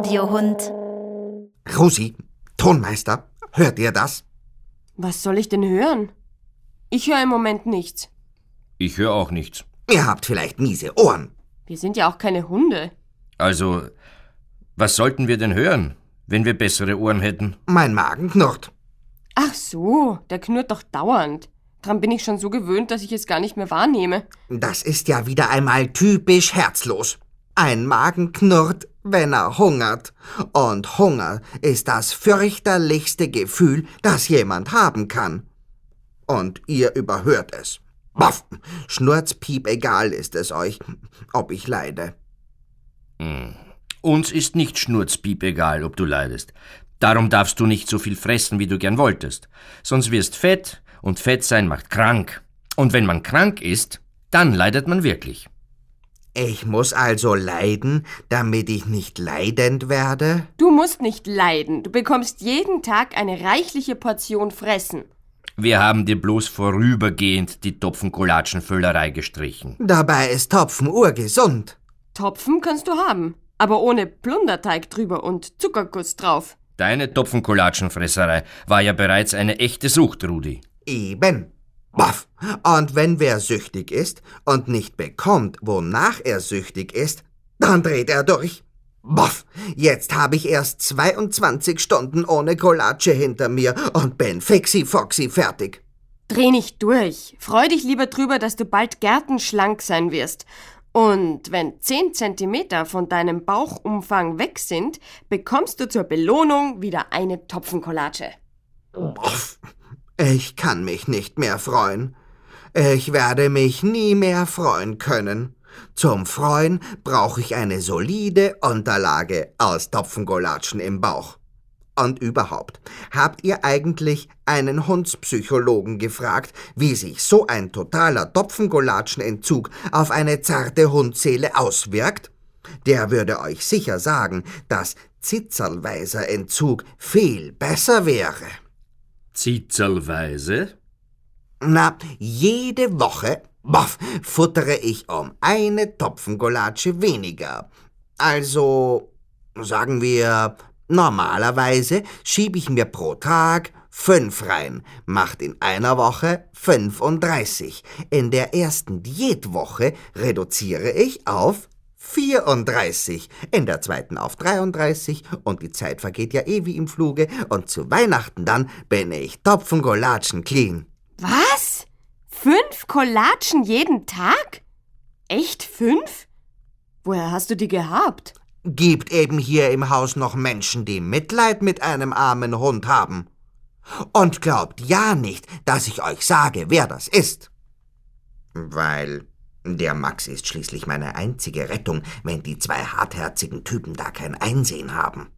Radiohund. Rosi, Tonmeister, hört ihr das? Was soll ich denn hören? Ich höre im Moment nichts. Ich höre auch nichts. Ihr habt vielleicht miese Ohren. Wir sind ja auch keine Hunde. Also, was sollten wir denn hören, wenn wir bessere Ohren hätten? Mein Magen knurrt. Ach so, der knurrt doch dauernd. Dran bin ich schon so gewöhnt, dass ich es gar nicht mehr wahrnehme. Das ist ja wieder einmal typisch herzlos. Ein Magen knurrt, wenn er hungert. Und Hunger ist das fürchterlichste Gefühl, das jemand haben kann. Und ihr überhört es. Baff, Schnurzpiep egal ist es euch, ob ich leide. Hm. Uns ist nicht Schnurzpiep egal, ob du leidest. Darum darfst du nicht so viel fressen, wie du gern wolltest. Sonst wirst fett und fett sein macht krank. Und wenn man krank ist, dann leidet man wirklich. Ich muss also leiden, damit ich nicht leidend werde? Du musst nicht leiden. Du bekommst jeden Tag eine reichliche Portion Fressen. Wir haben dir bloß vorübergehend die Topfenkolatschenfüllerei gestrichen. Dabei ist Topfen urgesund. Topfen kannst du haben, aber ohne Plunderteig drüber und Zuckerguss drauf. Deine Topfenkolatschenfresserei war ja bereits eine echte Sucht, Rudi. Eben. Baff. Und wenn wer süchtig ist und nicht bekommt, wonach er süchtig ist, dann dreht er durch. Boff, jetzt habe ich erst 22 Stunden ohne Kolatsche hinter mir und bin fixi foxy fertig. Dreh nicht durch. Freu dich lieber drüber, dass du bald gärtenschlank sein wirst. Und wenn 10 Zentimeter von deinem Bauchumfang weg sind, bekommst du zur Belohnung wieder eine Topfenkolatsche. Boff, ich kann mich nicht mehr freuen. Ich werde mich nie mehr freuen können. Zum Freuen brauche ich eine solide Unterlage aus Topfengolatschen im Bauch. Und überhaupt, habt ihr eigentlich einen Hundspsychologen gefragt, wie sich so ein totaler Topfengolatschenentzug auf eine zarte Hundseele auswirkt? Der würde euch sicher sagen, dass zitzerlweiser Entzug viel besser wäre. Zitzelweise? Na, jede Woche, boff, futtere ich um eine Topfengolatsche weniger. Also, sagen wir, normalerweise schiebe ich mir pro Tag fünf rein, macht in einer Woche 35. In der ersten Diätwoche reduziere ich auf 34, in der zweiten auf 33 und die Zeit vergeht ja eh wie im Fluge und zu Weihnachten dann bin ich Topfengolatschen clean. Was? Fünf Kolatschen jeden Tag? Echt fünf? Woher hast du die gehabt? Gibt eben hier im Haus noch Menschen, die Mitleid mit einem armen Hund haben. Und glaubt ja nicht, dass ich euch sage, wer das ist. Weil der Max ist schließlich meine einzige Rettung, wenn die zwei hartherzigen Typen da kein Einsehen haben.